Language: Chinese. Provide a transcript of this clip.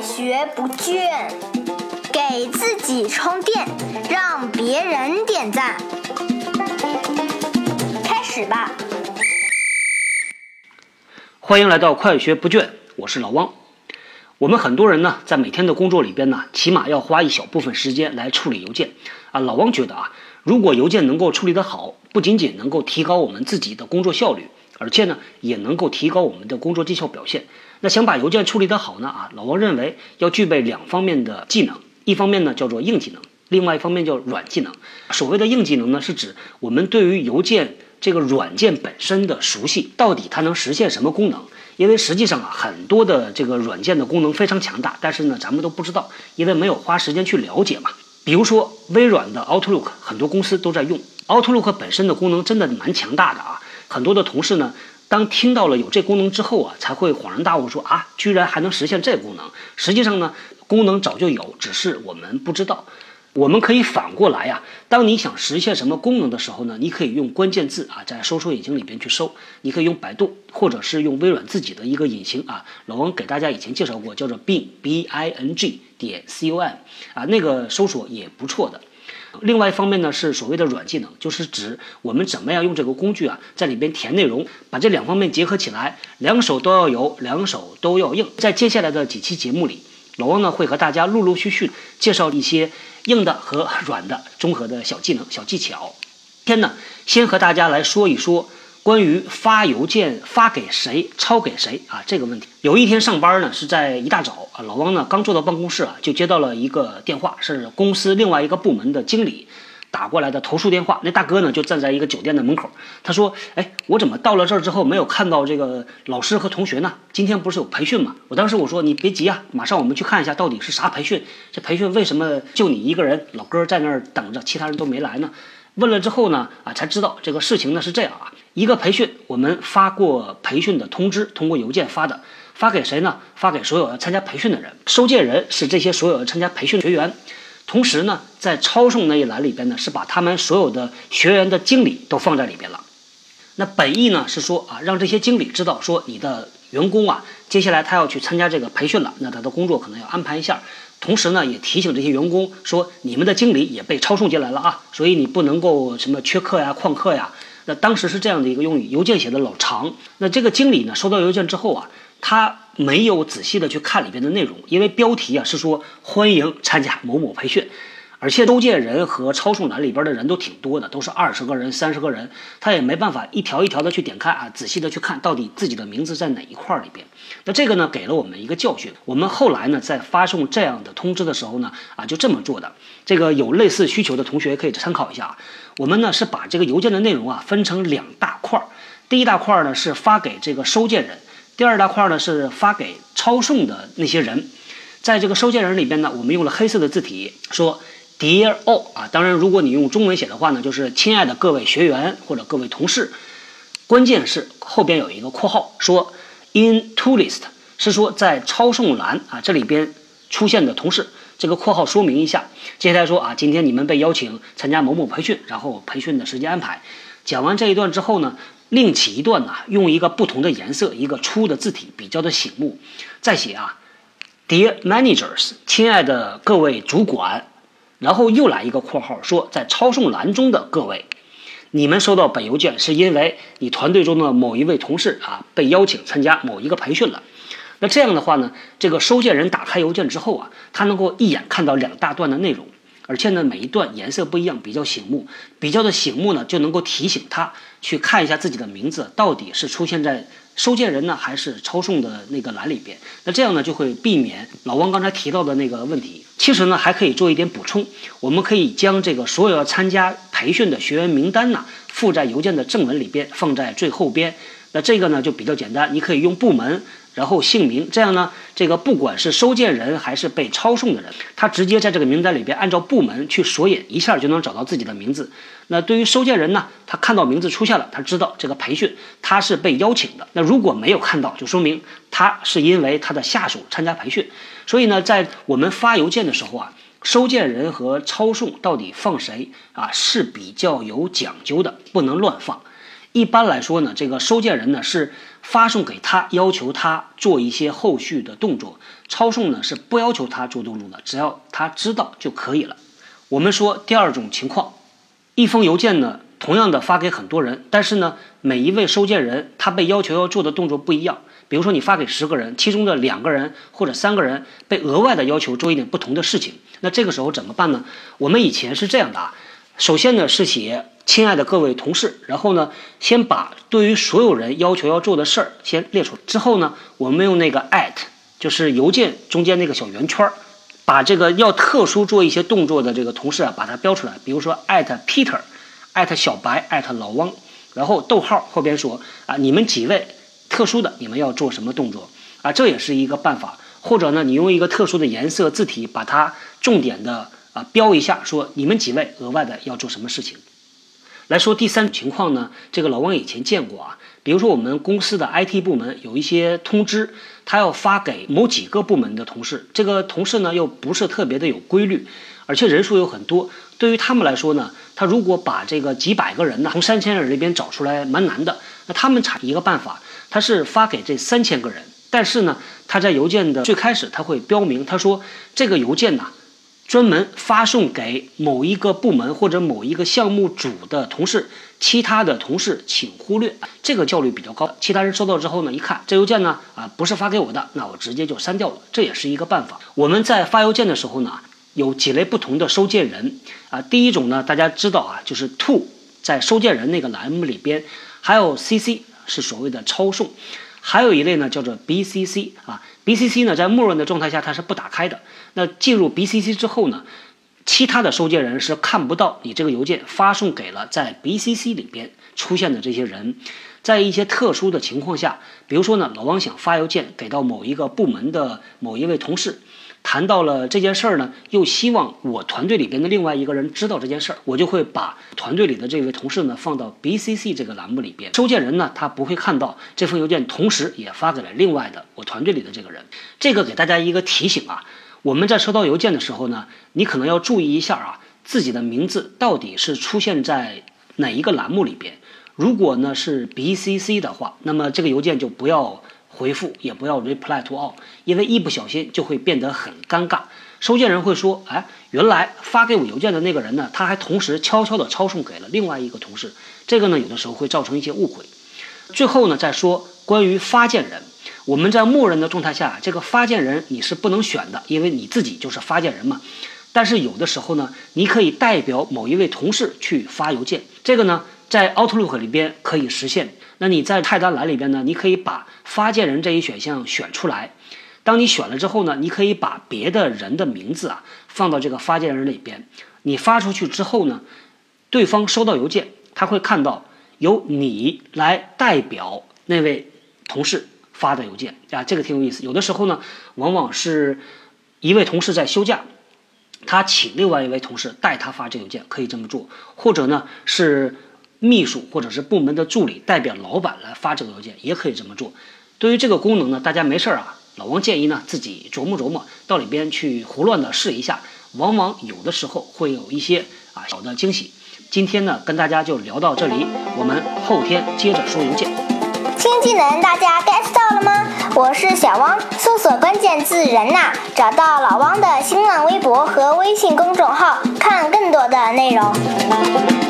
学不倦，给自己充电，让别人点赞。开始吧！欢迎来到快学不倦，我是老汪。我们很多人呢，在每天的工作里边呢，起码要花一小部分时间来处理邮件啊。老汪觉得啊，如果邮件能够处理得好，不仅仅能够提高我们自己的工作效率，而且呢，也能够提高我们的工作绩效表现。那想把邮件处理得好呢？啊，老王认为要具备两方面的技能，一方面呢叫做硬技能，另外一方面叫软技能。所谓的硬技能呢，是指我们对于邮件这个软件本身的熟悉，到底它能实现什么功能？因为实际上啊，很多的这个软件的功能非常强大，但是呢，咱们都不知道，因为没有花时间去了解嘛。比如说微软的 Outlook，很多公司都在用 Outlook 本身的功能真的蛮强大的啊，很多的同事呢。当听到了有这功能之后啊，才会恍然大悟，说啊，居然还能实现这功能。实际上呢，功能早就有，只是我们不知道。我们可以反过来呀，当你想实现什么功能的时候呢，你可以用关键字啊，在搜索引擎里边去搜。你可以用百度，或者是用微软自己的一个引擎啊。老王给大家以前介绍过，叫做 Bing B I N G 点 C O M 啊，那个搜索也不错的。另外一方面呢，是所谓的软技能，就是指我们怎么样用这个工具啊，在里边填内容，把这两方面结合起来，两手都要有，两手都要硬。在接下来的几期节目里，老汪呢会和大家陆陆续续介绍一些硬的和软的综合的小技能、小技巧。今天呢，先和大家来说一说。关于发邮件发给谁、抄给谁啊这个问题，有一天上班呢，是在一大早啊，老汪呢刚坐到办公室啊，就接到了一个电话，是公司另外一个部门的经理打过来的投诉电话。那大哥呢就站在一个酒店的门口，他说：“哎，我怎么到了这儿之后没有看到这个老师和同学呢？今天不是有培训吗？”我当时我说：“你别急啊，马上我们去看一下到底是啥培训。这培训为什么就你一个人老哥在那儿等着，其他人都没来呢？”问了之后呢，啊，才知道这个事情呢是这样啊。一个培训，我们发过培训的通知，通过邮件发的，发给谁呢？发给所有要参加培训的人。收件人是这些所有要参加培训的学员。同时呢，在抄送那一栏里边呢，是把他们所有的学员的经理都放在里边了。那本意呢是说啊，让这些经理知道说你的员工啊，接下来他要去参加这个培训了，那他的工作可能要安排一下。同时呢，也提醒这些员工说，你们的经理也被抄送进来了啊，所以你不能够什么缺课呀、旷课呀。那当时是这样的一个用语，邮件写的老长。那这个经理呢，收到邮件之后啊，他没有仔细的去看里边的内容，因为标题啊是说欢迎参加某某培训。而且收件人和抄送栏里边的人都挺多的，都是二十个人、三十个人，他也没办法一条一条的去点开啊，仔细的去看到底自己的名字在哪一块里边。那这个呢，给了我们一个教训。我们后来呢，在发送这样的通知的时候呢，啊，就这么做的。这个有类似需求的同学可以参考一下。我们呢是把这个邮件的内容啊分成两大块儿，第一大块呢是发给这个收件人，第二大块呢是发给抄送的那些人。在这个收件人里边呢，我们用了黑色的字体说。Dear all 啊，当然，如果你用中文写的话呢，就是亲爱的各位学员或者各位同事。关键是后边有一个括号，说 in to list 是说在抄送栏啊这里边出现的同事。这个括号说明一下。接下来说啊，今天你们被邀请参加某某培训，然后培训的时间安排。讲完这一段之后呢，另起一段呢，用一个不同的颜色，一个粗的字体，比较的醒目。再写啊，Dear managers，亲爱的各位主管。然后又来一个括号，说在抄送栏中的各位，你们收到本邮件是因为你团队中的某一位同事啊被邀请参加某一个培训了。那这样的话呢，这个收件人打开邮件之后啊，他能够一眼看到两大段的内容，而且呢每一段颜色不一样，比较醒目，比较的醒目呢就能够提醒他去看一下自己的名字到底是出现在。收件人呢，还是抄送的那个栏里边？那这样呢，就会避免老王刚才提到的那个问题。其实呢，还可以做一点补充，我们可以将这个所有要参加培训的学员名单呢，附在邮件的正文里边，放在最后边。那这个呢，就比较简单，你可以用部门。然后姓名，这样呢，这个不管是收件人还是被抄送的人，他直接在这个名单里边按照部门去索引，一下就能找到自己的名字。那对于收件人呢，他看到名字出现了，他知道这个培训他是被邀请的。那如果没有看到，就说明他是因为他的下属参加培训。所以呢，在我们发邮件的时候啊，收件人和抄送到底放谁啊是比较有讲究的，不能乱放。一般来说呢，这个收件人呢是发送给他，要求他做一些后续的动作。抄送呢是不要求他做动作的，只要他知道就可以了。我们说第二种情况，一封邮件呢，同样的发给很多人，但是呢，每一位收件人他被要求要做的动作不一样。比如说你发给十个人，其中的两个人或者三个人被额外的要求做一点不同的事情，那这个时候怎么办呢？我们以前是这样的啊，首先呢是写亲爱的各位同事，然后呢先把对于所有人要求要做的事儿先列出来，之后呢我们用那个 at，就是邮件中间那个小圆圈儿，把这个要特殊做一些动作的这个同事啊把它标出来，比如说 at Peter，at 小白，at 老汪，然后逗号后边说啊你们几位。特殊的，你们要做什么动作啊？这也是一个办法。或者呢，你用一个特殊的颜色字体把它重点的啊标一下，说你们几位额外的要做什么事情。来说第三种情况呢，这个老王以前见过啊。比如说我们公司的 IT 部门有一些通知，他要发给某几个部门的同事，这个同事呢又不是特别的有规律，而且人数有很多。对于他们来说呢，他如果把这个几百个人呢从三千人里边找出来，蛮难的。那他们产一个办法。他是发给这三千个人，但是呢，他在邮件的最开始他会标明，他说这个邮件呢，专门发送给某一个部门或者某一个项目组的同事，其他的同事请忽略，这个效率比较高。其他人收到之后呢，一看这邮件呢，啊，不是发给我的，那我直接就删掉了，这也是一个办法。我们在发邮件的时候呢，有几类不同的收件人啊，第一种呢，大家知道啊，就是 to 在收件人那个栏目里边，还有 cc。是所谓的抄送，还有一类呢叫做 BCC 啊，BCC 呢在默认的状态下它是不打开的。那进入 BCC 之后呢，其他的收件人是看不到你这个邮件发送给了在 BCC 里边出现的这些人。在一些特殊的情况下，比如说呢，老王想发邮件给到某一个部门的某一位同事。谈到了这件事儿呢，又希望我团队里边的另外一个人知道这件事儿，我就会把团队里的这位同事呢放到 BCC 这个栏目里边。收件人呢，他不会看到这封邮件，同时也发给了另外的我团队里的这个人。这个给大家一个提醒啊，我们在收到邮件的时候呢，你可能要注意一下啊，自己的名字到底是出现在哪一个栏目里边。如果呢是 BCC 的话，那么这个邮件就不要。回复也不要 reply to all，因为一不小心就会变得很尴尬。收件人会说：“哎，原来发给我邮件的那个人呢，他还同时悄悄地抄送给了另外一个同事。”这个呢，有的时候会造成一些误会。最后呢，再说关于发件人，我们在默认的状态下，这个发件人你是不能选的，因为你自己就是发件人嘛。但是有的时候呢，你可以代表某一位同事去发邮件，这个呢，在 Outlook 里边可以实现。那你在菜单栏里边呢，你可以把发件人这一选项选出来。当你选了之后呢，你可以把别的人的名字啊放到这个发件人里边。你发出去之后呢，对方收到邮件，他会看到由你来代表那位同事发的邮件啊，这个挺有意思。有的时候呢，往往是一位同事在休假，他请另外一位同事代他发这邮件，可以这么做。或者呢是。秘书或者是部门的助理代表老板来发这个邮件，也可以这么做。对于这个功能呢，大家没事儿啊，老王建议呢自己琢磨琢磨，到里边去胡乱的试一下，往往有的时候会有一些啊小的惊喜。今天呢，跟大家就聊到这里，我们后天接着说邮件。新技能大家 get 到了吗？我是小汪，搜索关键字“人呐”，找到老汪的新浪微博和微信公众号，看更多的内容。